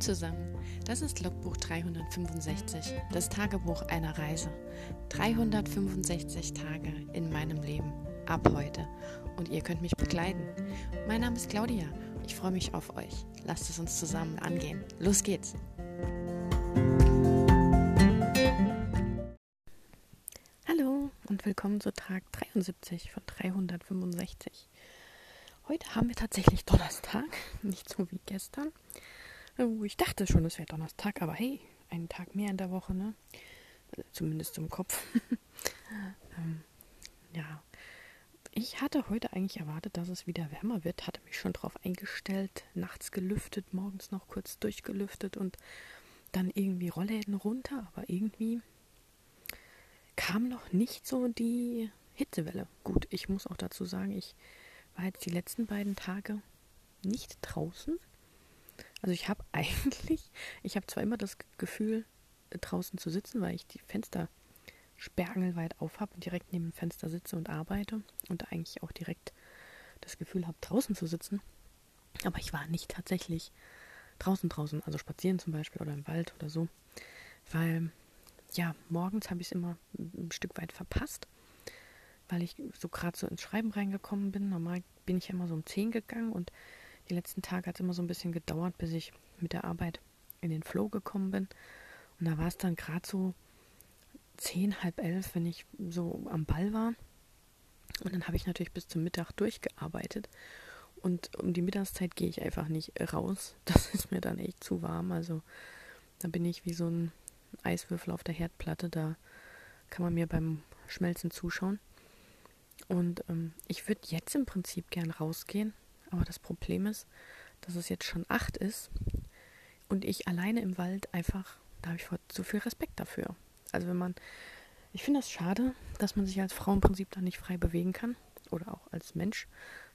Zusammen, das ist Logbuch 365, das Tagebuch einer Reise. 365 Tage in meinem Leben, ab heute. Und ihr könnt mich begleiten. Mein Name ist Claudia, ich freue mich auf euch. Lasst es uns zusammen angehen. Los geht's! Hallo und willkommen zu Tag 73 von 365. Heute haben wir tatsächlich Donnerstag, nicht so wie gestern. Oh, ich dachte schon, es wäre Donnerstag, aber hey, einen Tag mehr in der Woche, ne? Also zumindest im Kopf. ähm, ja. Ich hatte heute eigentlich erwartet, dass es wieder wärmer wird, hatte mich schon darauf eingestellt, nachts gelüftet, morgens noch kurz durchgelüftet und dann irgendwie Rollläden runter, aber irgendwie kam noch nicht so die Hitzewelle. Gut, ich muss auch dazu sagen, ich war jetzt die letzten beiden Tage nicht draußen, also ich habe eigentlich, ich habe zwar immer das Gefühl, draußen zu sitzen, weil ich die Fenster sperrangelweit auf habe und direkt neben dem Fenster sitze und arbeite und eigentlich auch direkt das Gefühl habe, draußen zu sitzen. Aber ich war nicht tatsächlich draußen draußen, also spazieren zum Beispiel oder im Wald oder so, weil ja, morgens habe ich es immer ein Stück weit verpasst, weil ich so gerade so ins Schreiben reingekommen bin. Normal bin ich ja immer so um 10 gegangen und die letzten Tage hat es immer so ein bisschen gedauert, bis ich mit der Arbeit in den Flow gekommen bin. Und da war es dann gerade so zehn, halb elf, wenn ich so am Ball war. Und dann habe ich natürlich bis zum Mittag durchgearbeitet. Und um die Mittagszeit gehe ich einfach nicht raus. Das ist mir dann echt zu warm. Also da bin ich wie so ein Eiswürfel auf der Herdplatte. Da kann man mir beim Schmelzen zuschauen. Und ähm, ich würde jetzt im Prinzip gern rausgehen, aber das Problem ist, dass es jetzt schon acht ist und ich alleine im Wald einfach, da habe ich zu viel Respekt dafür. Also wenn man, ich finde das schade, dass man sich als Frau im Prinzip da nicht frei bewegen kann oder auch als Mensch,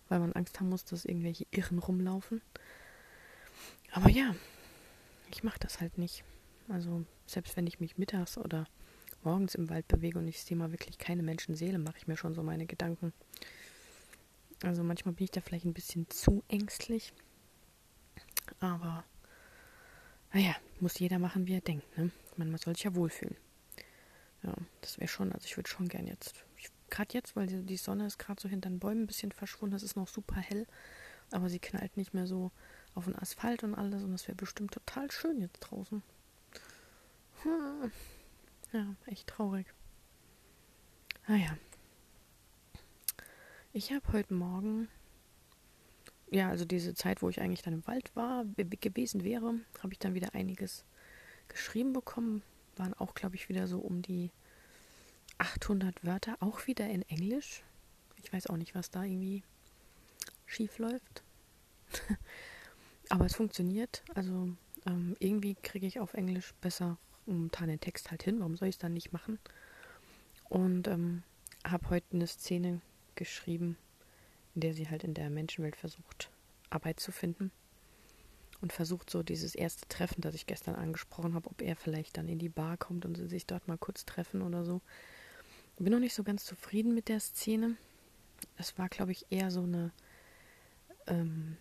weil man Angst haben muss, dass irgendwelche Irren rumlaufen. Aber ja, ich mache das halt nicht. Also selbst wenn ich mich mittags oder morgens im Wald bewege und ich sehe mal wirklich keine Menschenseele, mache ich mir schon so meine Gedanken. Also manchmal bin ich da vielleicht ein bisschen zu ängstlich. Aber naja, muss jeder machen, wie er denkt. Ne? Man, soll sich ja wohlfühlen. Ja, das wäre schon, also ich würde schon gern jetzt, gerade jetzt, weil die, die Sonne ist gerade so hinter den Bäumen ein bisschen verschwunden, es ist noch super hell, aber sie knallt nicht mehr so auf den Asphalt und alles und das wäre bestimmt total schön jetzt draußen. Hm. Ja, echt traurig. Naja. Ich habe heute Morgen, ja, also diese Zeit, wo ich eigentlich dann im Wald war, gewesen wäre, habe ich dann wieder einiges geschrieben bekommen. Waren auch, glaube ich, wieder so um die 800 Wörter, auch wieder in Englisch. Ich weiß auch nicht, was da irgendwie schief läuft. Aber es funktioniert. Also ähm, irgendwie kriege ich auf Englisch besser momentan den Text halt hin. Warum soll ich es dann nicht machen? Und ähm, habe heute eine Szene geschrieben, in der sie halt in der Menschenwelt versucht, Arbeit zu finden. Und versucht so dieses erste Treffen, das ich gestern angesprochen habe, ob er vielleicht dann in die Bar kommt und sie sich dort mal kurz treffen oder so. Bin noch nicht so ganz zufrieden mit der Szene. Es war, glaube ich, eher so eine ähm,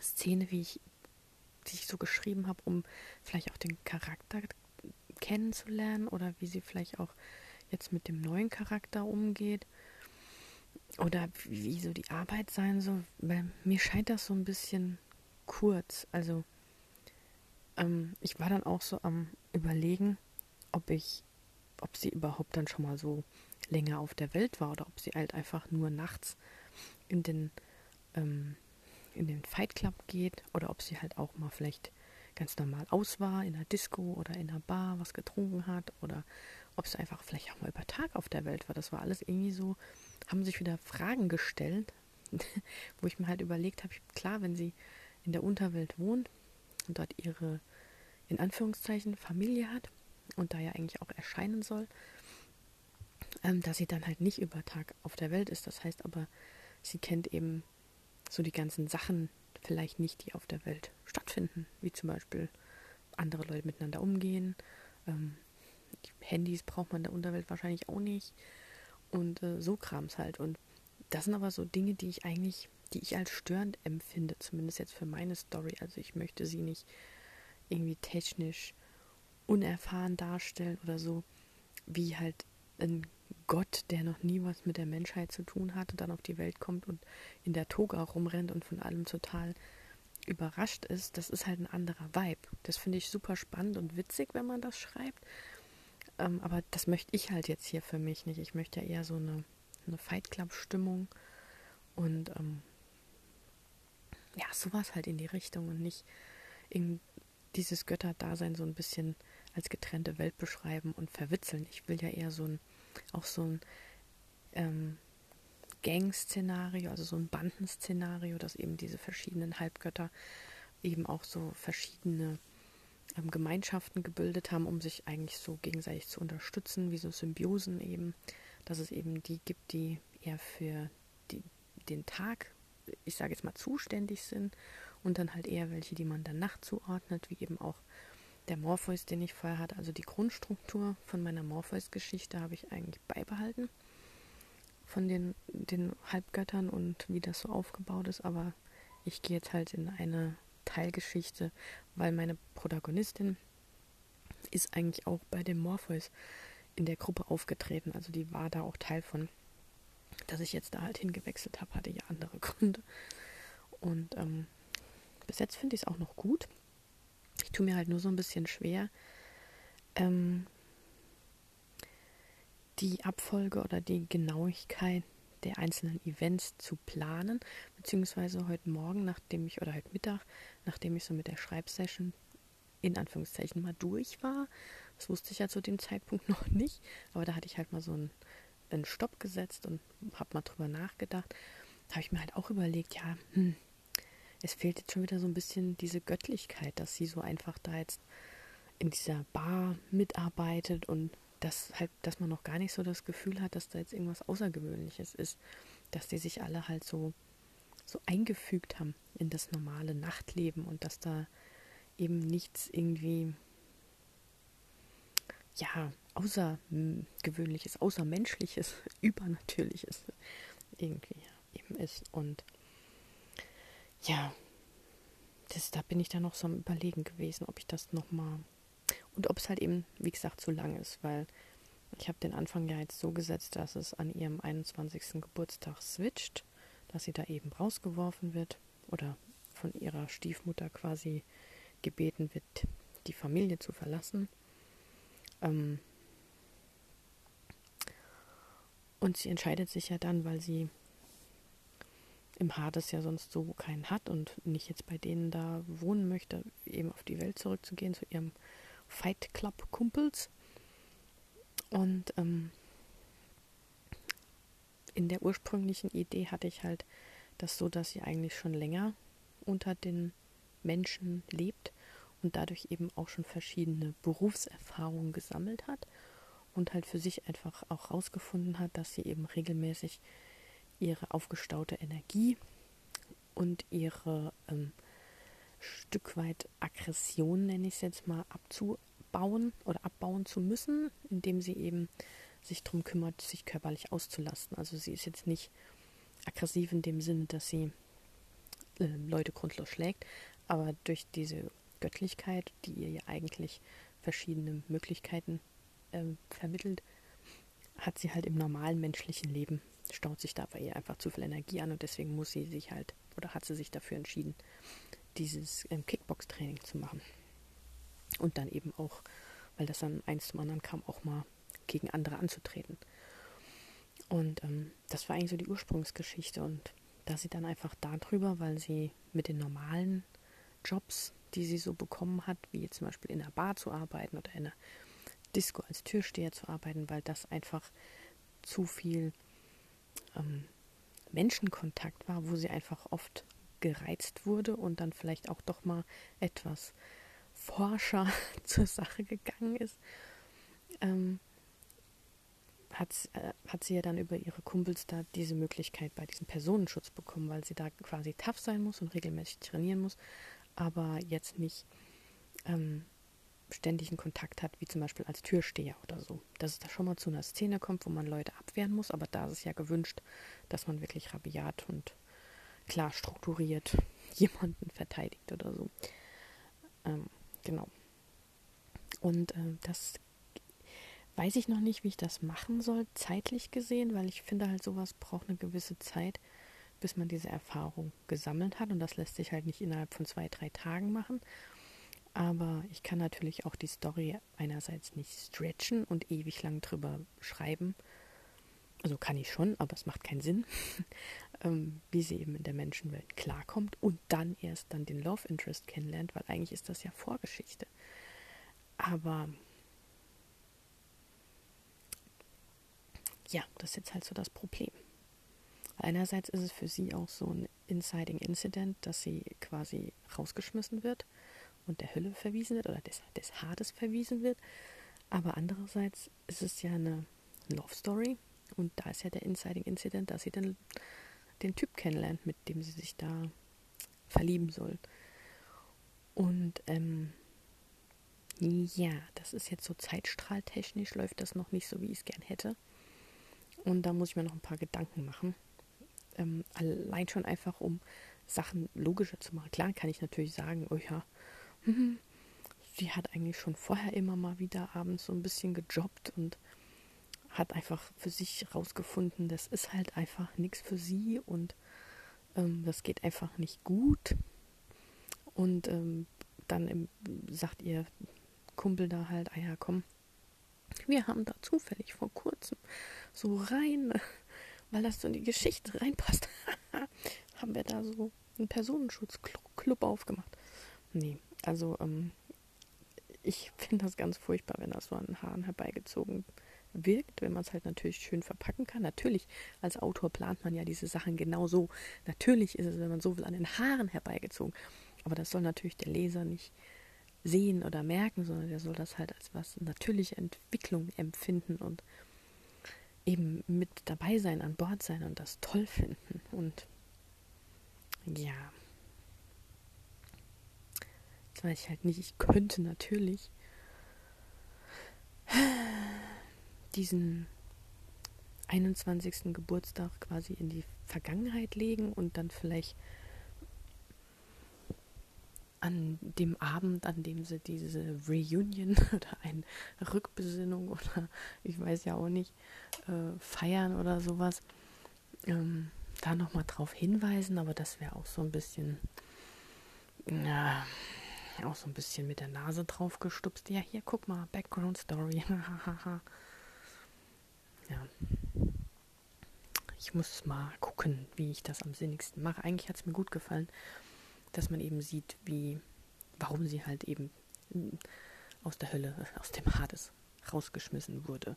Szene, wie ich, die ich so geschrieben habe, um vielleicht auch den Charakter kennenzulernen oder wie sie vielleicht auch jetzt mit dem neuen Charakter umgeht oder wie so die Arbeit sein soll, weil mir scheint das so ein bisschen kurz. Also ähm, ich war dann auch so am überlegen, ob ich, ob sie überhaupt dann schon mal so länger auf der Welt war oder ob sie halt einfach nur nachts in den ähm, in den Fight Club geht oder ob sie halt auch mal vielleicht ganz normal aus war in der Disco oder in der Bar was getrunken hat oder ob es einfach vielleicht auch mal über Tag auf der Welt war. Das war alles irgendwie so, haben sich wieder Fragen gestellt, wo ich mir halt überlegt habe, klar, wenn sie in der Unterwelt wohnt und dort ihre, in Anführungszeichen, Familie hat und da ja eigentlich auch erscheinen soll, ähm, dass sie dann halt nicht über Tag auf der Welt ist. Das heißt aber, sie kennt eben so die ganzen Sachen vielleicht nicht, die auf der Welt stattfinden, wie zum Beispiel andere Leute miteinander umgehen, ähm, Handys braucht man in der Unterwelt wahrscheinlich auch nicht. Und äh, so Krams halt. Und das sind aber so Dinge, die ich eigentlich die ich als störend empfinde, zumindest jetzt für meine Story. Also ich möchte sie nicht irgendwie technisch unerfahren darstellen oder so, wie halt ein Gott, der noch nie was mit der Menschheit zu tun hatte, dann auf die Welt kommt und in der Toga rumrennt und von allem total überrascht ist, das ist halt ein anderer Vibe. Das finde ich super spannend und witzig, wenn man das schreibt. Ähm, aber das möchte ich halt jetzt hier für mich nicht. Ich möchte ja eher so eine, eine Fight Club-Stimmung und ähm, ja, sowas halt in die Richtung und nicht in dieses Götterdasein so ein bisschen als getrennte Welt beschreiben und verwitzeln. Ich will ja eher so ein, auch so ein ähm, Gang-Szenario, also so ein Bandenszenario, dass eben diese verschiedenen Halbgötter eben auch so verschiedene ähm, Gemeinschaften gebildet haben, um sich eigentlich so gegenseitig zu unterstützen, wie so Symbiosen eben, dass es eben die gibt, die eher für die, den Tag, ich sage jetzt mal, zuständig sind und dann halt eher welche, die man der Nacht zuordnet, wie eben auch der Morpheus, den ich vorher hatte. Also die Grundstruktur von meiner Morpheus-Geschichte habe ich eigentlich beibehalten von den, den Halbgöttern und wie das so aufgebaut ist, aber ich gehe jetzt halt in eine Teilgeschichte, weil meine Protagonistin ist eigentlich auch bei dem Morpheus in der Gruppe aufgetreten. Also die war da auch Teil von. Dass ich jetzt da halt hingewechselt habe, hatte ja andere Gründe. Und ähm, bis jetzt finde ich es auch noch gut. Ich tue mir halt nur so ein bisschen schwer, ähm, die Abfolge oder die Genauigkeit der einzelnen Events zu planen, beziehungsweise heute Morgen, nachdem ich, oder heute Mittag, nachdem ich so mit der Schreibsession in Anführungszeichen mal durch war. Das wusste ich ja zu dem Zeitpunkt noch nicht, aber da hatte ich halt mal so einen, einen Stopp gesetzt und habe mal drüber nachgedacht. Da habe ich mir halt auch überlegt, ja, hm, es fehlt jetzt schon wieder so ein bisschen diese Göttlichkeit, dass sie so einfach da jetzt in dieser Bar mitarbeitet und dass halt, dass man noch gar nicht so das Gefühl hat, dass da jetzt irgendwas Außergewöhnliches ist, dass die sich alle halt so, so eingefügt haben in das normale Nachtleben und dass da eben nichts irgendwie ja, außergewöhnliches, außermenschliches, übernatürliches irgendwie eben ist. Und ja, das, da bin ich dann noch so am Überlegen gewesen, ob ich das nochmal und ob es halt eben, wie gesagt, zu lang ist, weil ich habe den Anfang ja jetzt so gesetzt, dass es an ihrem 21. Geburtstag switcht, dass sie da eben rausgeworfen wird oder von ihrer Stiefmutter quasi gebeten wird, die Familie zu verlassen. Ähm und sie entscheidet sich ja dann, weil sie im Hades ja sonst so keinen hat und nicht jetzt bei denen da wohnen möchte, eben auf die Welt zurückzugehen, zu ihrem Fight Club Kumpels. Und ähm, in der ursprünglichen Idee hatte ich halt das so, dass sie eigentlich schon länger unter den Menschen lebt und dadurch eben auch schon verschiedene Berufserfahrungen gesammelt hat und halt für sich einfach auch rausgefunden hat, dass sie eben regelmäßig ihre aufgestaute Energie und ihre ähm, Stück weit Aggression, nenne ich es jetzt mal, abzubauen oder abbauen zu müssen, indem sie eben sich darum kümmert, sich körperlich auszulasten. Also sie ist jetzt nicht aggressiv in dem Sinne, dass sie äh, Leute grundlos schlägt, aber durch diese Göttlichkeit, die ihr ja eigentlich verschiedene Möglichkeiten äh, vermittelt, hat sie halt im normalen menschlichen Leben, staut sich da bei ihr einfach zu viel Energie an und deswegen muss sie sich halt oder hat sie sich dafür entschieden, dieses ähm, Kickbox-Training zu machen. Und dann eben auch, weil das dann eins zum anderen kam, auch mal gegen andere anzutreten. Und ähm, das war eigentlich so die Ursprungsgeschichte. Und da sie dann einfach darüber, weil sie mit den normalen Jobs, die sie so bekommen hat, wie zum Beispiel in einer Bar zu arbeiten oder in einer Disco als Türsteher zu arbeiten, weil das einfach zu viel ähm, Menschenkontakt war, wo sie einfach oft gereizt wurde und dann vielleicht auch doch mal etwas forscher zur Sache gegangen ist, ähm, hat, äh, hat sie ja dann über ihre Kumpels da diese Möglichkeit bei diesem Personenschutz bekommen, weil sie da quasi tough sein muss und regelmäßig trainieren muss, aber jetzt nicht ähm, ständigen Kontakt hat, wie zum Beispiel als Türsteher oder so. Dass es da schon mal zu einer Szene kommt, wo man Leute abwehren muss, aber da ist es ja gewünscht, dass man wirklich rabiat und klar strukturiert jemanden verteidigt oder so. Ähm, genau. Und äh, das weiß ich noch nicht, wie ich das machen soll, zeitlich gesehen, weil ich finde halt, sowas braucht eine gewisse Zeit, bis man diese Erfahrung gesammelt hat. Und das lässt sich halt nicht innerhalb von zwei, drei Tagen machen. Aber ich kann natürlich auch die Story einerseits nicht stretchen und ewig lang drüber schreiben. Also kann ich schon, aber es macht keinen Sinn, ähm, wie sie eben in der Menschenwelt klarkommt und dann erst dann den Love Interest kennenlernt, weil eigentlich ist das ja Vorgeschichte. Aber ja, das ist jetzt halt so das Problem. Einerseits ist es für sie auch so ein Inciting Incident, dass sie quasi rausgeschmissen wird und der Hölle verwiesen wird oder des, des Hades verwiesen wird. Aber andererseits ist es ja eine Love Story und da ist ja der Inciting Incident, dass sie den, den Typ kennenlernt, mit dem sie sich da verlieben soll. Und ähm, ja, das ist jetzt so zeitstrahltechnisch, läuft das noch nicht so, wie ich es gern hätte. Und da muss ich mir noch ein paar Gedanken machen. Ähm, allein schon einfach, um Sachen logischer zu machen. Klar kann ich natürlich sagen, oh ja, hm, sie hat eigentlich schon vorher immer mal wieder abends so ein bisschen gejobbt und hat einfach für sich rausgefunden, das ist halt einfach nichts für sie und ähm, das geht einfach nicht gut. Und ähm, dann im, sagt ihr Kumpel da halt, ah ja, komm, wir haben da zufällig vor kurzem so rein, weil das so in die Geschichte reinpasst, haben wir da so einen Personenschutzclub aufgemacht. Nee, also ähm, ich finde das ganz furchtbar, wenn das so an Haaren herbeigezogen wirkt, wenn man es halt natürlich schön verpacken kann. Natürlich, als Autor plant man ja diese Sachen genauso. Natürlich ist es, wenn man so will, an den Haaren herbeigezogen. Aber das soll natürlich der Leser nicht sehen oder merken, sondern der soll das halt als was natürliche Entwicklung empfinden und eben mit dabei sein, an Bord sein und das toll finden. Und ja, das weiß ich halt nicht. Ich könnte natürlich diesen 21. Geburtstag quasi in die Vergangenheit legen und dann vielleicht an dem Abend, an dem sie diese Reunion oder eine Rückbesinnung oder ich weiß ja auch nicht, äh, feiern oder sowas, ähm, da nochmal drauf hinweisen, aber das wäre auch so ein bisschen, ja, auch so ein bisschen mit der Nase drauf gestupst. Ja, hier, guck mal, Background Story. ja. Ich muss mal gucken, wie ich das am sinnigsten mache. Eigentlich hat es mir gut gefallen dass man eben sieht, wie, warum sie halt eben aus der Hölle, aus dem Hades rausgeschmissen wurde.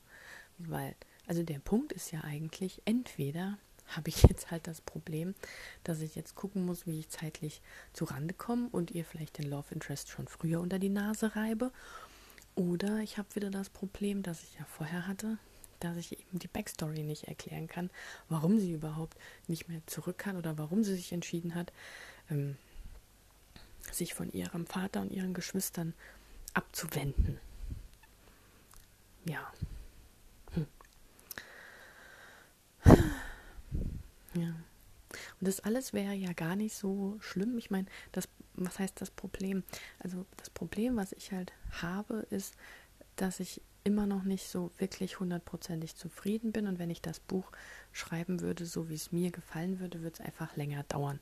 Weil, also der Punkt ist ja eigentlich, entweder habe ich jetzt halt das Problem, dass ich jetzt gucken muss, wie ich zeitlich zu Rande komme und ihr vielleicht den Love Interest schon früher unter die Nase reibe. Oder ich habe wieder das Problem, das ich ja vorher hatte, dass ich eben die Backstory nicht erklären kann, warum sie überhaupt nicht mehr zurück kann oder warum sie sich entschieden hat, ähm, sich von ihrem Vater und ihren Geschwistern abzuwenden. Ja. Hm. Ja. Und das alles wäre ja gar nicht so schlimm. Ich meine, das, was heißt das Problem? Also das Problem, was ich halt habe, ist, dass ich immer noch nicht so wirklich hundertprozentig zufrieden bin. Und wenn ich das Buch schreiben würde, so wie es mir gefallen würde, würde es einfach länger dauern.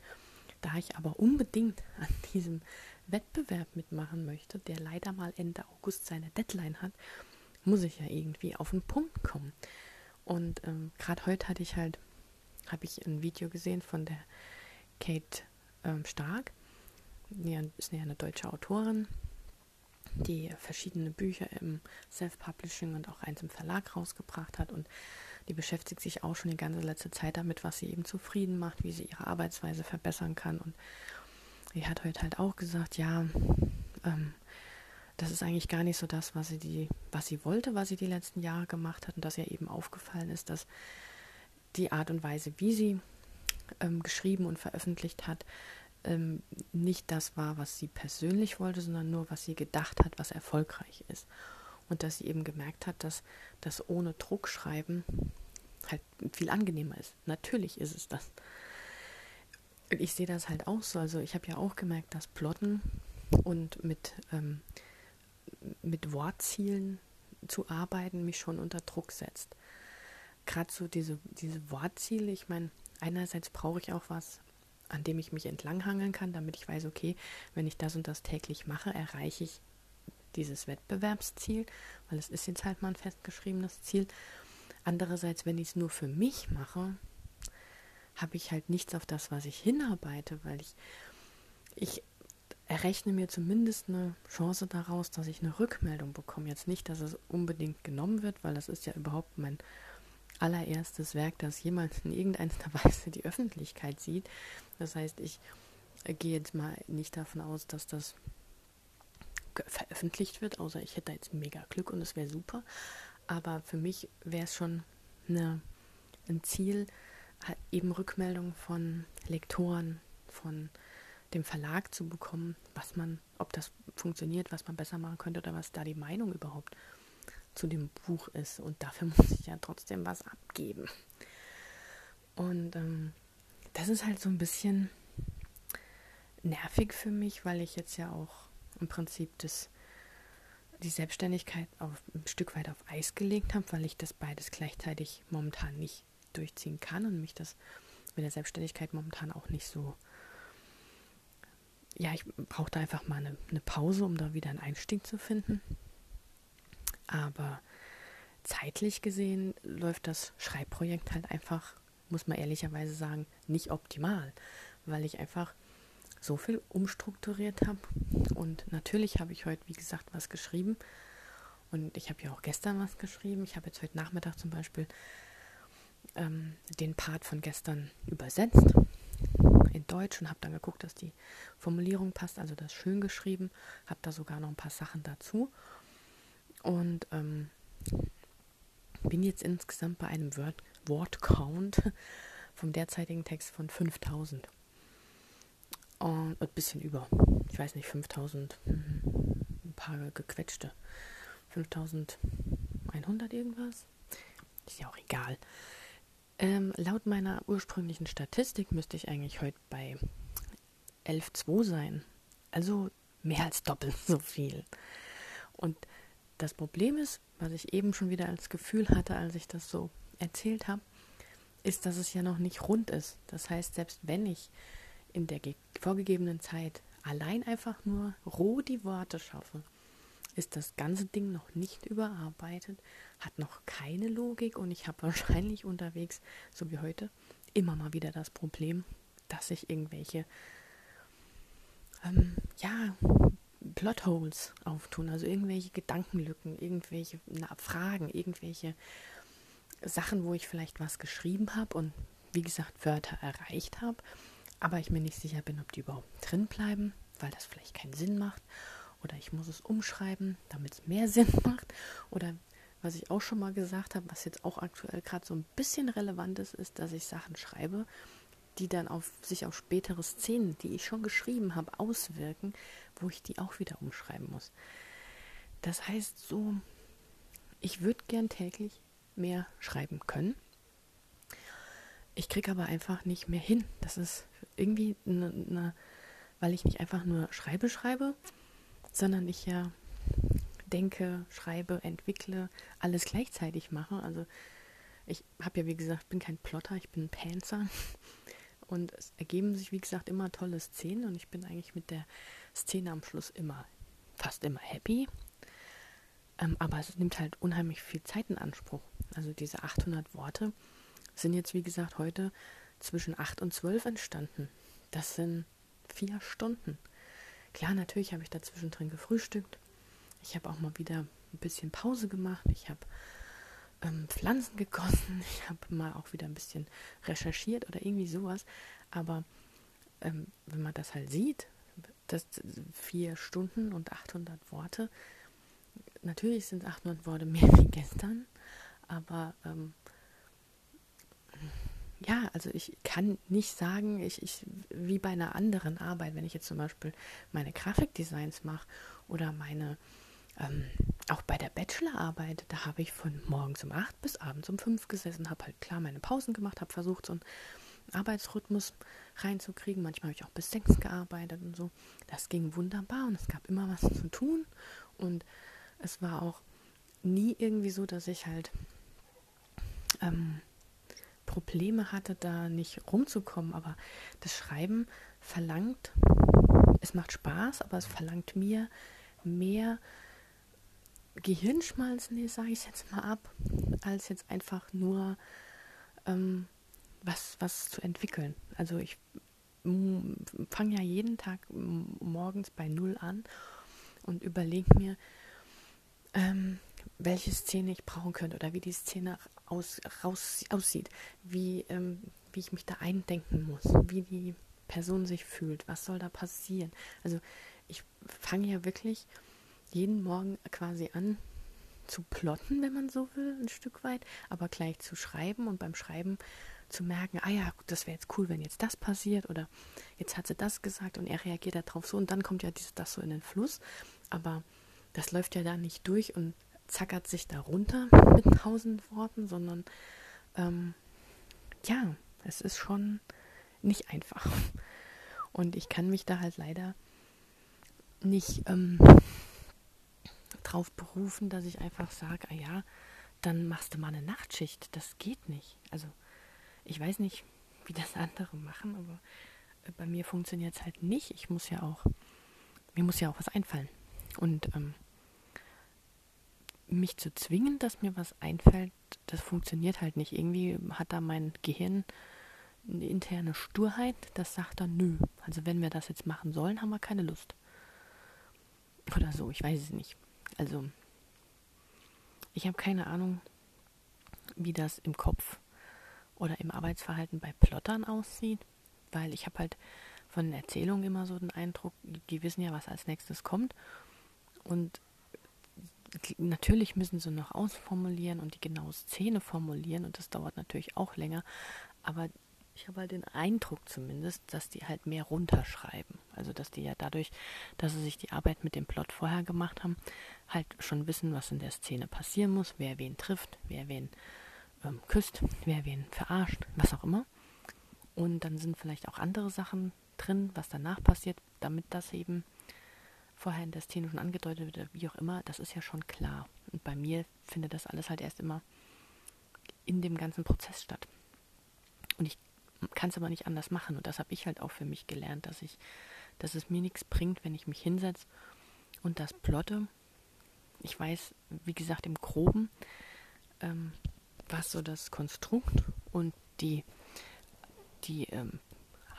Da ich aber unbedingt an diesem Wettbewerb mitmachen möchte, der leider mal Ende August seine Deadline hat, muss ich ja irgendwie auf den Punkt kommen. Und ähm, gerade heute hatte ich halt, habe ich ein Video gesehen von der Kate ähm, Stark, die ist ja eine deutsche Autorin, die verschiedene Bücher im Self-Publishing und auch eins im Verlag rausgebracht hat und die beschäftigt sich auch schon die ganze letzte Zeit damit, was sie eben zufrieden macht, wie sie ihre Arbeitsweise verbessern kann. Und sie hat heute halt auch gesagt, ja, ähm, das ist eigentlich gar nicht so das, was sie die, was sie wollte, was sie die letzten Jahre gemacht hat und dass ihr eben aufgefallen ist, dass die Art und Weise, wie sie ähm, geschrieben und veröffentlicht hat, ähm, nicht das war, was sie persönlich wollte, sondern nur, was sie gedacht hat, was erfolgreich ist. Und dass sie eben gemerkt hat, dass das ohne Druck schreiben halt viel angenehmer ist. Natürlich ist es das. Und ich sehe das halt auch so. Also ich habe ja auch gemerkt, dass Plotten und mit, ähm, mit Wortzielen zu arbeiten mich schon unter Druck setzt. Gerade so diese, diese Wortziele, ich meine, einerseits brauche ich auch was, an dem ich mich entlanghangeln kann, damit ich weiß, okay, wenn ich das und das täglich mache, erreiche ich dieses Wettbewerbsziel, weil es ist jetzt halt mal ein festgeschriebenes Ziel. Andererseits, wenn ich es nur für mich mache, habe ich halt nichts auf das, was ich hinarbeite, weil ich, ich errechne mir zumindest eine Chance daraus, dass ich eine Rückmeldung bekomme. Jetzt nicht, dass es unbedingt genommen wird, weil das ist ja überhaupt mein allererstes Werk, das jemals in irgendeiner Weise die Öffentlichkeit sieht. Das heißt, ich gehe jetzt mal nicht davon aus, dass das veröffentlicht wird, außer ich hätte jetzt mega Glück und es wäre super. Aber für mich wäre es schon eine, ein Ziel, eben Rückmeldungen von Lektoren, von dem Verlag zu bekommen, was man, ob das funktioniert, was man besser machen könnte oder was da die Meinung überhaupt zu dem Buch ist. Und dafür muss ich ja trotzdem was abgeben. Und ähm, das ist halt so ein bisschen nervig für mich, weil ich jetzt ja auch im Prinzip das, die Selbstständigkeit auf, ein Stück weit auf Eis gelegt habe, weil ich das beides gleichzeitig momentan nicht durchziehen kann und mich das mit der Selbstständigkeit momentan auch nicht so. Ja, ich brauche da einfach mal eine, eine Pause, um da wieder einen Einstieg zu finden. Aber zeitlich gesehen läuft das Schreibprojekt halt einfach, muss man ehrlicherweise sagen, nicht optimal, weil ich einfach so viel umstrukturiert habe. Und natürlich habe ich heute, wie gesagt, was geschrieben. Und ich habe ja auch gestern was geschrieben. Ich habe jetzt heute Nachmittag zum Beispiel ähm, den Part von gestern übersetzt in Deutsch und habe dann geguckt, dass die Formulierung passt, also das schön geschrieben. Habe da sogar noch ein paar Sachen dazu. Und ähm, bin jetzt insgesamt bei einem Word Wortcount vom derzeitigen Text von 5000. Und ein bisschen über. Ich weiß nicht, 5000, hm, ein paar gequetschte. 5100 irgendwas. Ist ja auch egal. Ähm, laut meiner ursprünglichen Statistik müsste ich eigentlich heute bei 11,2 sein. Also mehr als doppelt so viel. Und das Problem ist, was ich eben schon wieder als Gefühl hatte, als ich das so erzählt habe, ist, dass es ja noch nicht rund ist. Das heißt, selbst wenn ich in der vorgegebenen Zeit allein einfach nur roh die Worte schaffe, ist das ganze Ding noch nicht überarbeitet, hat noch keine Logik und ich habe wahrscheinlich unterwegs, so wie heute, immer mal wieder das Problem, dass sich irgendwelche ähm, ja, Plotholes auftun, also irgendwelche Gedankenlücken, irgendwelche na, Fragen, irgendwelche Sachen, wo ich vielleicht was geschrieben habe und wie gesagt Wörter erreicht habe, aber ich mir nicht sicher bin, ob die überhaupt drin bleiben, weil das vielleicht keinen Sinn macht oder ich muss es umschreiben, damit es mehr Sinn macht oder was ich auch schon mal gesagt habe, was jetzt auch aktuell gerade so ein bisschen relevant ist, ist, dass ich Sachen schreibe, die dann auf sich auf spätere Szenen, die ich schon geschrieben habe, auswirken, wo ich die auch wieder umschreiben muss. Das heißt so, ich würde gern täglich mehr schreiben können. Ich kriege aber einfach nicht mehr hin. Das ist irgendwie eine, eine, weil ich nicht einfach nur schreibe, schreibe, sondern ich ja denke, schreibe, entwickle, alles gleichzeitig mache. Also ich habe ja, wie gesagt, bin kein Plotter, ich bin ein Panzer. Und es ergeben sich, wie gesagt, immer tolle Szenen und ich bin eigentlich mit der Szene am Schluss immer, fast immer happy. Ähm, aber es nimmt halt unheimlich viel Zeit in Anspruch. Also diese 800 Worte sind jetzt, wie gesagt, heute zwischen 8 und 12 entstanden. Das sind vier Stunden. Klar, natürlich habe ich dazwischen drin gefrühstückt. Ich habe auch mal wieder ein bisschen Pause gemacht. Ich habe ähm, Pflanzen gegossen. Ich habe mal auch wieder ein bisschen recherchiert oder irgendwie sowas. Aber ähm, wenn man das halt sieht, das vier Stunden und 800 Worte, natürlich sind 800 Worte mehr wie gestern, aber ähm, ja, also ich kann nicht sagen, ich, ich, wie bei einer anderen Arbeit, wenn ich jetzt zum Beispiel meine Grafikdesigns mache oder meine, ähm, auch bei der Bachelorarbeit, da habe ich von morgens um acht bis abends um fünf gesessen, habe halt klar meine Pausen gemacht, habe versucht, so ein Arbeitsrhythmus reinzukriegen. Manchmal habe ich auch bis sechs gearbeitet und so. Das ging wunderbar und es gab immer was zu tun. Und es war auch nie irgendwie so, dass ich halt ähm, Probleme hatte, da nicht rumzukommen. Aber das Schreiben verlangt, es macht Spaß, aber es verlangt mir mehr Gehirnschmalz, nee, sage ich jetzt mal ab, als jetzt einfach nur ähm, was, was zu entwickeln. Also ich fange ja jeden Tag morgens bei Null an und überlege mir, ähm, welche Szene ich brauchen könnte oder wie die Szene aus, raus, aussieht, wie, ähm, wie ich mich da eindenken muss, wie die Person sich fühlt, was soll da passieren. Also ich fange ja wirklich jeden Morgen quasi an zu plotten, wenn man so will, ein Stück weit, aber gleich zu schreiben und beim Schreiben zu merken, ah ja, das wäre jetzt cool, wenn jetzt das passiert oder jetzt hat sie das gesagt und er reagiert darauf so und dann kommt ja dieses, das so in den Fluss, aber das läuft ja da nicht durch und zackert sich da runter mit tausend Worten, sondern ähm, ja, es ist schon nicht einfach. Und ich kann mich da halt leider nicht ähm, drauf berufen, dass ich einfach sage, ah ja, dann machst du mal eine Nachtschicht. Das geht nicht. Also ich weiß nicht, wie das andere machen, aber äh, bei mir funktioniert es halt nicht. Ich muss ja auch, mir muss ja auch was einfallen. Und ähm, mich zu zwingen, dass mir was einfällt, das funktioniert halt nicht. Irgendwie hat da mein Gehirn eine interne Sturheit, das sagt dann, nö. Also wenn wir das jetzt machen sollen, haben wir keine Lust. Oder so, ich weiß es nicht. Also, ich habe keine Ahnung, wie das im Kopf oder im Arbeitsverhalten bei Plottern aussieht, weil ich habe halt von den Erzählungen immer so den Eindruck, die wissen ja, was als nächstes kommt. Und natürlich müssen sie noch ausformulieren und die genaue Szene formulieren und das dauert natürlich auch länger. Aber ich habe halt den Eindruck zumindest, dass die halt mehr runterschreiben. Also dass die ja dadurch, dass sie sich die Arbeit mit dem Plot vorher gemacht haben, halt schon wissen, was in der Szene passieren muss, wer wen trifft, wer wen ähm, küsst, wer wen verarscht, was auch immer. Und dann sind vielleicht auch andere Sachen drin, was danach passiert, damit das eben vorher in der Szene schon angedeutet wird, wie auch immer, das ist ja schon klar. Und bei mir findet das alles halt erst immer in dem ganzen Prozess statt. Und ich kann es aber nicht anders machen. Und das habe ich halt auch für mich gelernt, dass ich, dass es mir nichts bringt, wenn ich mich hinsetze und das plotte. Ich weiß, wie gesagt, im Groben, ähm, was so das Konstrukt und die, die ähm,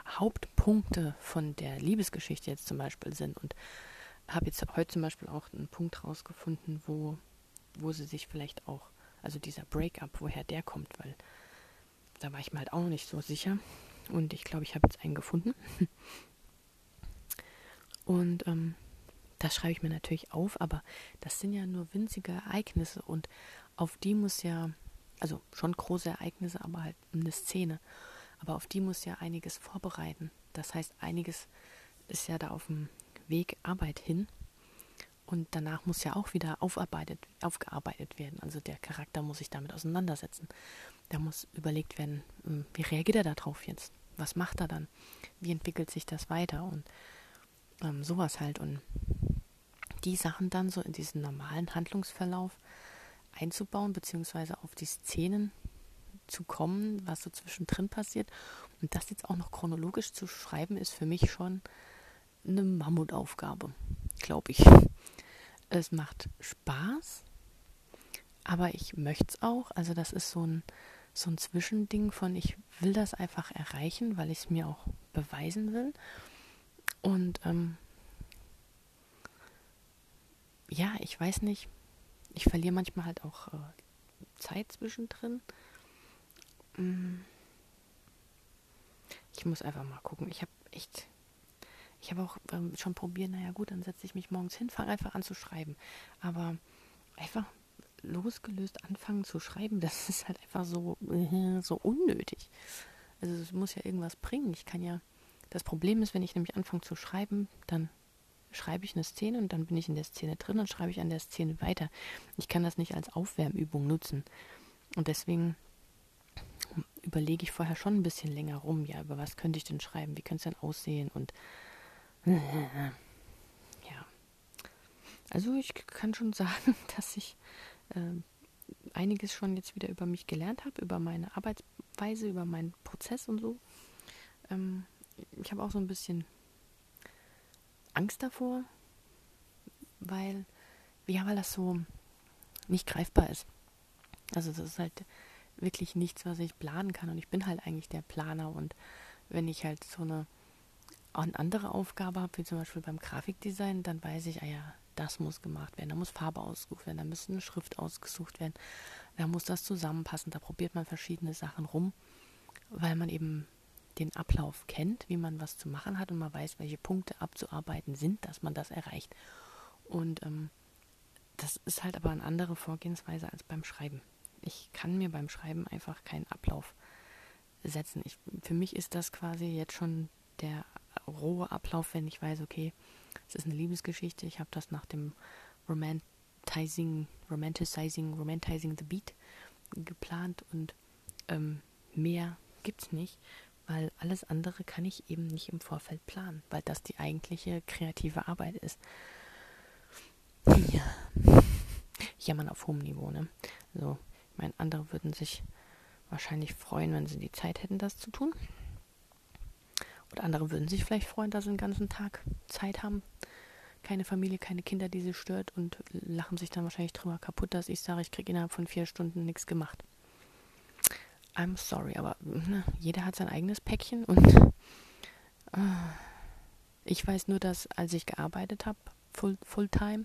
Hauptpunkte von der Liebesgeschichte jetzt zum Beispiel sind. Und habe jetzt heute zum Beispiel auch einen Punkt rausgefunden, wo, wo sie sich vielleicht auch, also dieser Breakup, woher der kommt, weil da war ich mir halt auch noch nicht so sicher. Und ich glaube, ich habe jetzt einen gefunden. Und ähm, das schreibe ich mir natürlich auf, aber das sind ja nur winzige Ereignisse und auf die muss ja also schon große Ereignisse, aber halt eine Szene. Aber auf die muss ja einiges vorbereiten. Das heißt, einiges ist ja da auf dem Weg Arbeit hin. Und danach muss ja auch wieder aufarbeitet, aufgearbeitet werden. Also der Charakter muss sich damit auseinandersetzen. Da muss überlegt werden, hm, wie reagiert er darauf jetzt? Was macht er dann? Wie entwickelt sich das weiter? Und ähm, sowas halt. Und die Sachen dann so in diesen normalen Handlungsverlauf einzubauen, beziehungsweise auf die Szenen zu kommen, was so zwischendrin passiert. Und das jetzt auch noch chronologisch zu schreiben, ist für mich schon eine Mammutaufgabe, glaube ich. Es macht Spaß, aber ich möchte es auch. Also das ist so ein, so ein Zwischending von, ich will das einfach erreichen, weil ich es mir auch beweisen will. Und ähm, ja, ich weiß nicht, ich verliere manchmal halt auch äh, Zeit zwischendrin. Mm. Ich muss einfach mal gucken. Ich habe echt, ich habe auch ähm, schon probiert, naja gut, dann setze ich mich morgens hin, fange einfach an zu schreiben. Aber einfach losgelöst anfangen zu schreiben, das ist halt einfach so, äh, so unnötig. Also es muss ja irgendwas bringen. Ich kann ja, das Problem ist, wenn ich nämlich anfange zu schreiben, dann schreibe ich eine Szene und dann bin ich in der Szene drin und schreibe ich an der Szene weiter. Ich kann das nicht als Aufwärmübung nutzen. Und deswegen überlege ich vorher schon ein bisschen länger rum, ja, über was könnte ich denn schreiben, wie könnte es denn aussehen und ja. Also ich kann schon sagen, dass ich äh, einiges schon jetzt wieder über mich gelernt habe, über meine Arbeitsweise, über meinen Prozess und so. Ähm, ich habe auch so ein bisschen Angst davor, weil, ja, weil das so nicht greifbar ist. Also das ist halt wirklich nichts, was ich planen kann. Und ich bin halt eigentlich der Planer. Und wenn ich halt so eine, eine andere Aufgabe habe, wie zum Beispiel beim Grafikdesign, dann weiß ich, ah ja, das muss gemacht werden, da muss Farbe ausgesucht werden, da muss eine Schrift ausgesucht werden, da muss das zusammenpassen, da probiert man verschiedene Sachen rum, weil man eben den Ablauf kennt, wie man was zu machen hat und man weiß, welche Punkte abzuarbeiten sind, dass man das erreicht. Und ähm, das ist halt aber eine andere Vorgehensweise als beim Schreiben. Ich kann mir beim Schreiben einfach keinen Ablauf setzen. Ich, für mich ist das quasi jetzt schon der rohe Ablauf, wenn ich weiß, okay, es ist eine Liebesgeschichte. Ich habe das nach dem Romanticizing, Romanticizing, Romanticizing the Beat geplant und ähm, mehr es nicht, weil alles andere kann ich eben nicht im Vorfeld planen, weil das die eigentliche kreative Arbeit ist. Ja. Jammern auf hohem Niveau, ne? So, ich meine, andere würden sich wahrscheinlich freuen, wenn sie die Zeit hätten, das zu tun. Und andere würden sich vielleicht freuen, dass sie den ganzen Tag Zeit haben. Keine Familie, keine Kinder, die sie stört und lachen sich dann wahrscheinlich drüber kaputt, dass ich sage, ich kriege innerhalb von vier Stunden nichts gemacht. I'm sorry, aber ne, jeder hat sein eigenes Päckchen und äh, ich weiß nur, dass als ich gearbeitet habe, full, Fulltime,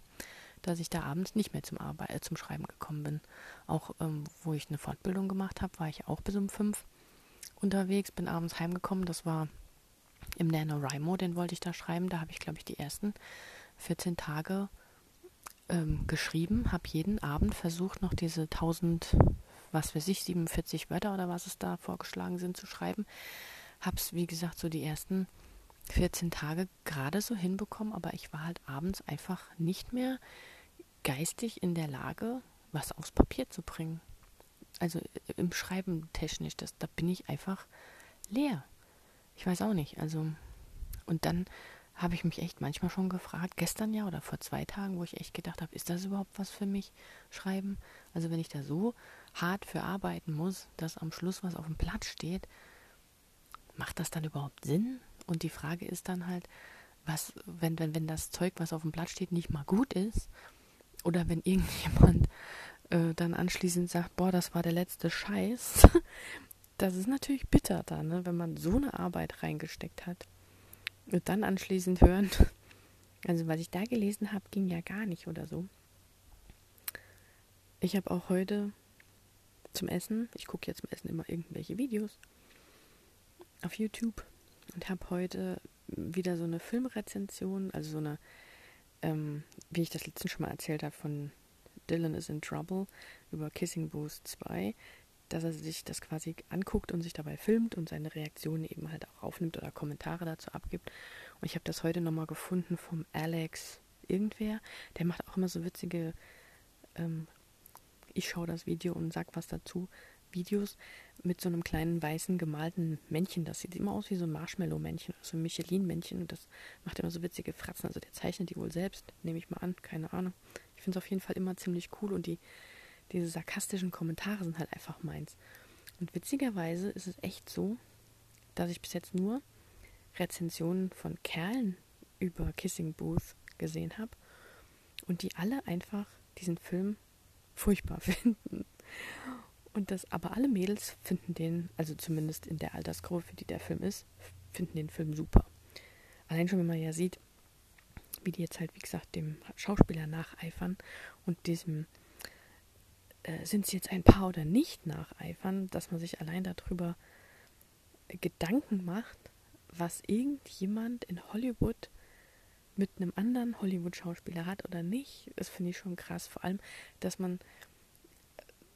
dass ich da abends nicht mehr zum, Arbeit, äh, zum Schreiben gekommen bin. Auch ähm, wo ich eine Fortbildung gemacht habe, war ich auch bis um fünf unterwegs, bin abends heimgekommen. Das war im NaNoWriMo, den wollte ich da schreiben. Da habe ich, glaube ich, die ersten 14 Tage ähm, geschrieben, habe jeden Abend versucht, noch diese 1000, was weiß ich, 47 Wörter oder was es da vorgeschlagen sind, zu schreiben. Habe es, wie gesagt, so die ersten 14 Tage gerade so hinbekommen, aber ich war halt abends einfach nicht mehr geistig in der Lage, was aufs Papier zu bringen. Also äh, im Schreiben technisch, das, da bin ich einfach leer. Ich weiß auch nicht. Also, und dann habe ich mich echt manchmal schon gefragt, gestern ja oder vor zwei Tagen, wo ich echt gedacht habe, ist das überhaupt was für mich, Schreiben? Also wenn ich da so hart für arbeiten muss, dass am Schluss was auf dem Blatt steht, macht das dann überhaupt Sinn? Und die Frage ist dann halt, was, wenn, wenn, wenn das Zeug, was auf dem Blatt steht, nicht mal gut ist, oder wenn irgendjemand äh, dann anschließend sagt, boah, das war der letzte Scheiß, das ist natürlich bitter da, ne, wenn man so eine Arbeit reingesteckt hat. Und dann anschließend hören, also was ich da gelesen habe, ging ja gar nicht oder so. Ich habe auch heute zum Essen, ich gucke jetzt zum Essen immer irgendwelche Videos auf YouTube und habe heute wieder so eine Filmrezension, also so eine, ähm, wie ich das letztens schon mal erzählt habe, von Dylan is in Trouble über Kissing Booth 2 dass er sich das quasi anguckt und sich dabei filmt und seine Reaktionen eben halt auch aufnimmt oder Kommentare dazu abgibt. Und ich habe das heute nochmal gefunden vom Alex irgendwer. Der macht auch immer so witzige, ähm, ich schaue das Video und sag was dazu, Videos mit so einem kleinen weißen gemalten Männchen. Das sieht immer aus wie so ein Marshmallow-Männchen, so ein Michelin-Männchen. Und das macht immer so witzige Fratzen. Also der zeichnet die wohl selbst, nehme ich mal an, keine Ahnung. Ich finde es auf jeden Fall immer ziemlich cool und die diese sarkastischen Kommentare sind halt einfach meins. Und witzigerweise ist es echt so, dass ich bis jetzt nur Rezensionen von Kerlen über Kissing Booth gesehen habe und die alle einfach diesen Film furchtbar finden. Und das aber alle Mädels finden den, also zumindest in der Altersgruppe, für die der Film ist, finden den Film super. Allein schon, wenn man ja sieht, wie die jetzt halt, wie gesagt, dem Schauspieler nacheifern und diesem äh, sind sie jetzt ein Paar oder nicht nacheifern, dass man sich allein darüber Gedanken macht, was irgendjemand in Hollywood mit einem anderen Hollywood-Schauspieler hat oder nicht, das finde ich schon krass. Vor allem, dass man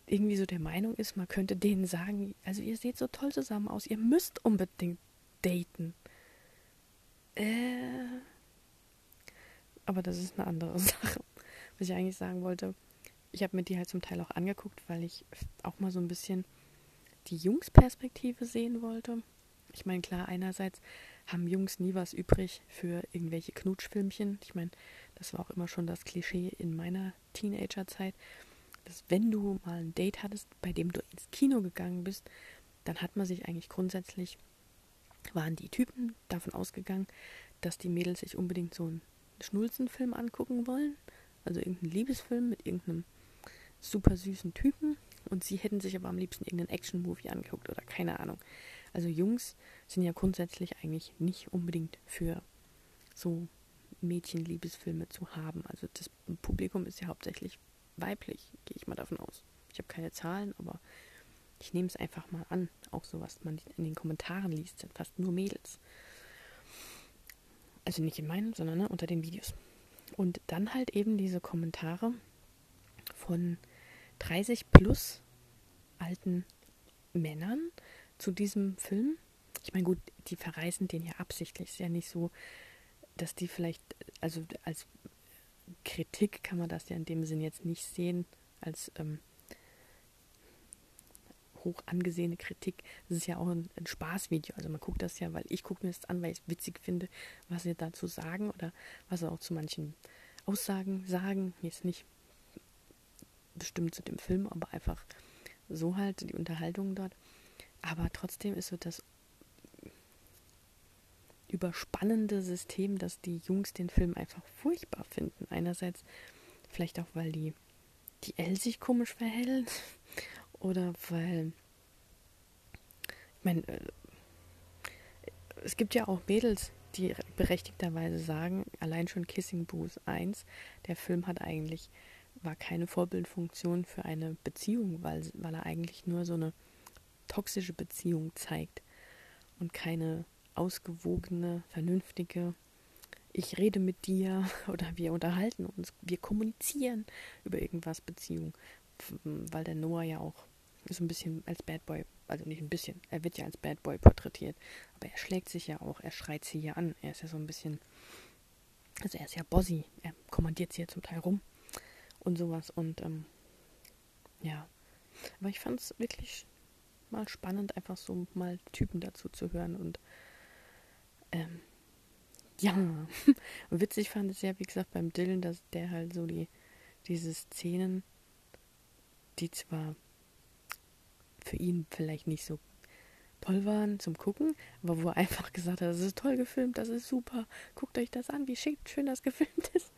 irgendwie so der Meinung ist, man könnte denen sagen, also ihr seht so toll zusammen aus, ihr müsst unbedingt daten. Äh, aber das ist eine andere Sache. Was ich eigentlich sagen wollte, ich habe mir die halt zum Teil auch angeguckt, weil ich auch mal so ein bisschen die Jungsperspektive sehen wollte. Ich meine, klar, einerseits haben Jungs nie was übrig für irgendwelche Knutschfilmchen. Ich meine, das war auch immer schon das Klischee in meiner Teenagerzeit, dass wenn du mal ein Date hattest, bei dem du ins Kino gegangen bist, dann hat man sich eigentlich grundsätzlich, waren die Typen davon ausgegangen, dass die Mädels sich unbedingt so einen Schnulzenfilm angucken wollen. Also irgendeinen Liebesfilm mit irgendeinem super süßen Typen. Und sie hätten sich aber am liebsten irgendeinen Action-Movie angeguckt oder keine Ahnung. Also Jungs sind ja grundsätzlich eigentlich nicht unbedingt für so Mädchen-Liebesfilme zu haben. Also das Publikum ist ja hauptsächlich weiblich, gehe ich mal davon aus. Ich habe keine Zahlen, aber ich nehme es einfach mal an. Auch so, was man in den Kommentaren liest, sind fast nur Mädels. Also nicht in meinen, sondern ne, unter den Videos. Und dann halt eben diese Kommentare von 30 plus alten Männern zu diesem Film. Ich meine, gut, die verreißen den ja absichtlich. Ist ja nicht so, dass die vielleicht, also als Kritik kann man das ja in dem Sinn jetzt nicht sehen, als ähm, hoch angesehene Kritik. Das ist ja auch ein, ein, Spaßvideo. Also man guckt das ja, weil ich gucke mir das an, weil ich es witzig finde, was sie dazu sagen oder was sie auch zu manchen Aussagen sagen. Jetzt nicht bestimmt zu dem Film, aber einfach so halt die Unterhaltung dort. Aber trotzdem ist so das überspannende System, dass die Jungs den Film einfach furchtbar finden. Einerseits vielleicht auch, weil die, die Elle sich komisch verhält oder weil, ich meine, äh, es gibt ja auch Mädels, die berechtigterweise sagen, allein schon Kissing Booth 1, der Film hat eigentlich, war keine Vorbildfunktion für eine Beziehung, weil, weil er eigentlich nur so eine toxische Beziehung zeigt und keine ausgewogene, vernünftige, ich rede mit dir oder wir unterhalten uns, wir kommunizieren über irgendwas Beziehung, weil der Noah ja auch so ein bisschen als Bad Boy, also nicht ein bisschen, er wird ja als Bad Boy porträtiert, aber er schlägt sich ja auch, er schreit sie hier an, er ist ja so ein bisschen, also er ist ja Bossy, er kommandiert sie ja zum Teil rum und sowas und ähm, ja, aber ich fand es wirklich mal spannend, einfach so mal Typen dazu zu hören. Und ähm, ja, witzig fand es ja, wie gesagt, beim Dylan, dass der halt so die, diese Szenen, die zwar für ihn vielleicht nicht so toll waren zum Gucken, aber wo er einfach gesagt hat, das ist toll gefilmt, das ist super, guckt euch das an, wie schick, schön das gefilmt ist.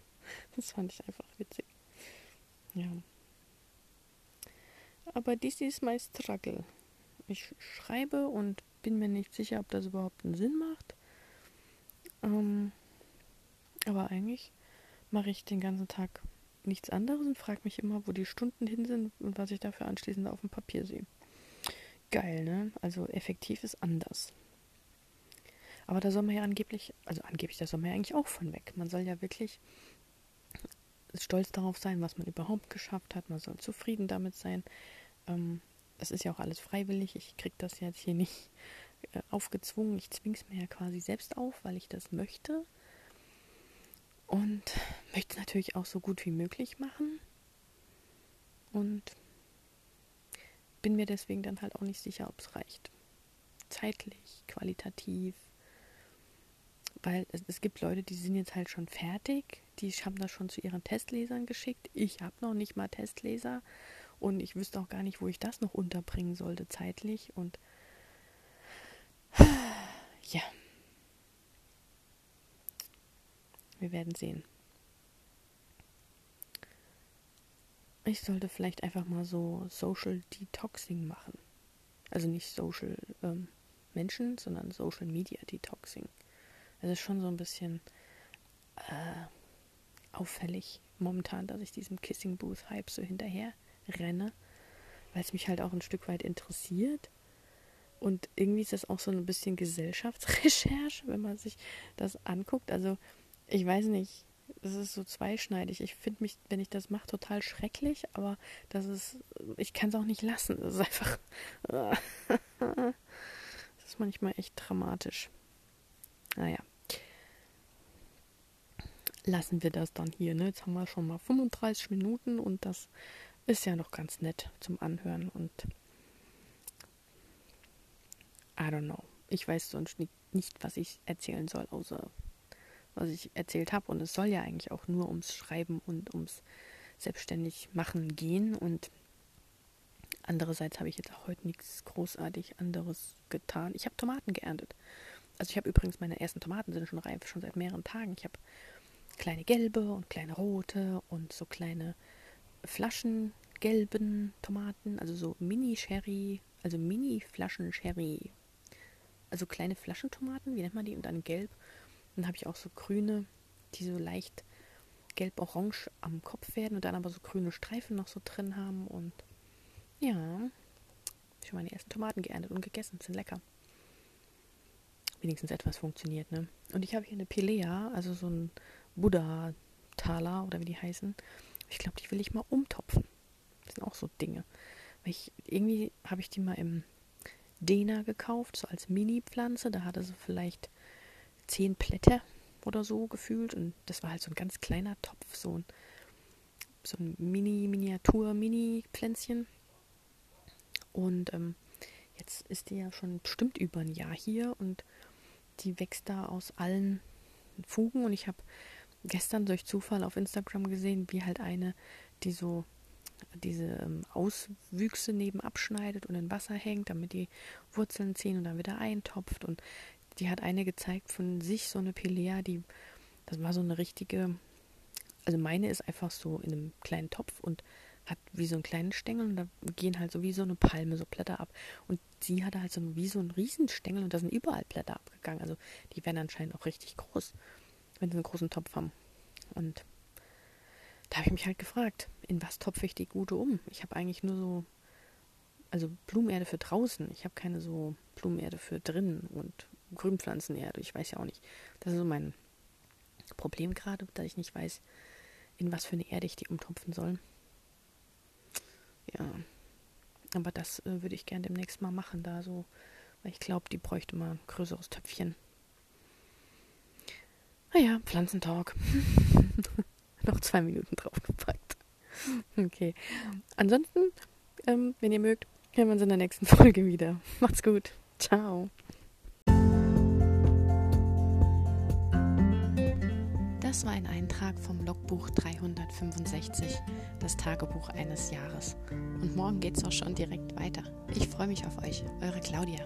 Das fand ich einfach witzig. Ja. Aber this is my struggle. Ich schreibe und bin mir nicht sicher, ob das überhaupt einen Sinn macht. Ähm, aber eigentlich mache ich den ganzen Tag nichts anderes und frage mich immer, wo die Stunden hin sind und was ich dafür anschließend auf dem Papier sehe. Geil, ne? Also effektiv ist anders. Aber da soll man ja angeblich, also angeblich, da soll man ja eigentlich auch von weg. Man soll ja wirklich stolz darauf sein, was man überhaupt geschafft hat. Man soll zufrieden damit sein. Ähm, es ist ja auch alles freiwillig. Ich kriege das jetzt hier nicht äh, aufgezwungen. Ich zwinge es mir ja quasi selbst auf, weil ich das möchte. Und möchte es natürlich auch so gut wie möglich machen. Und bin mir deswegen dann halt auch nicht sicher, ob es reicht. Zeitlich, qualitativ. Weil es, es, gibt Leute, die sind jetzt halt schon fertig. Die haben das schon zu ihren Testlesern geschickt. Ich habe noch nicht mal Testleser. Und ich wüsste auch gar nicht, wo ich das noch unterbringen sollte zeitlich. Und ja. Wir werden sehen. Ich sollte vielleicht einfach mal so Social Detoxing machen. Also nicht Social ähm, Menschen, sondern Social Media Detoxing. Es ist schon so ein bisschen äh, auffällig momentan, dass ich diesem Kissing Booth Hype so hinterher renne, weil es mich halt auch ein Stück weit interessiert. Und irgendwie ist das auch so ein bisschen Gesellschaftsrecherche, wenn man sich das anguckt. Also ich weiß nicht, es ist so zweischneidig. Ich finde mich, wenn ich das mache, total schrecklich, aber das ist, ich kann es auch nicht lassen. Das ist einfach, das ist manchmal echt dramatisch. Naja. Lassen wir das dann hier, ne? Jetzt haben wir schon mal 35 Minuten und das ist ja noch ganz nett zum Anhören und I don't know. Ich weiß sonst nicht, was ich erzählen soll, außer was ich erzählt habe. Und es soll ja eigentlich auch nur ums Schreiben und ums selbstständig machen gehen. Und andererseits habe ich jetzt auch heute nichts großartig anderes getan. Ich habe Tomaten geerntet. Also ich habe übrigens meine ersten Tomaten sind schon reif, schon seit mehreren Tagen. Ich habe kleine gelbe und kleine rote und so kleine Flaschen gelben Tomaten, also so Mini-Sherry, also Mini-Flaschen-Sherry. Also kleine Flaschentomaten, wie nennt man die? Und dann gelb. dann habe ich auch so grüne, die so leicht gelb-orange am Kopf werden und dann aber so grüne Streifen noch so drin haben. Und ja, schon meine ersten Tomaten geerntet und gegessen. Sind lecker. Wenigstens etwas funktioniert, ne? Und ich habe hier eine Pilea, also so ein Buddha-Taler oder wie die heißen. Ich glaube, die will ich mal umtopfen. Das sind auch so Dinge. Ich, irgendwie habe ich die mal im Dena gekauft, so als Mini-Pflanze. Da hatte sie vielleicht zehn Blätter oder so gefühlt. Und das war halt so ein ganz kleiner Topf, so ein, so ein Mini-Miniatur-Mini-Pflänzchen. Und ähm, jetzt ist die ja schon bestimmt über ein Jahr hier und die wächst da aus allen Fugen. Und ich habe gestern durch Zufall auf Instagram gesehen, wie halt eine, die so diese ähm, Auswüchse neben abschneidet und in Wasser hängt, damit die Wurzeln ziehen und dann wieder eintopft. Und die hat eine gezeigt von sich, so eine Pilea, die, das war so eine richtige, also meine ist einfach so in einem kleinen Topf und hat wie so einen kleinen Stängel und da gehen halt so wie so eine Palme so Blätter ab. Und sie hatte halt so wie so einen Riesenstängel und da sind überall Blätter abgegangen. Also die werden anscheinend auch richtig groß, wenn sie einen großen Topf haben. Und da habe ich mich halt gefragt, in was topfe ich die Gute um? Ich habe eigentlich nur so, also Blumenerde für draußen. Ich habe keine so Blumenerde für drinnen und Grünpflanzenerde. Ich weiß ja auch nicht. Das ist so mein Problem gerade, dass ich nicht weiß, in was für eine Erde ich die umtopfen soll. Ja. Aber das äh, würde ich gerne demnächst mal machen, da so, weil ich glaube, die bräuchte mal ein größeres Töpfchen. Naja, Pflanzentalk. Noch zwei Minuten draufgepackt. Okay. Ansonsten, ähm, wenn ihr mögt, hören wir uns in der nächsten Folge wieder. Macht's gut. Ciao. Das war ein Eintrag vom Logbuch 365, das Tagebuch eines Jahres. Und morgen geht's auch schon direkt weiter. Ich freue mich auf euch, eure Claudia.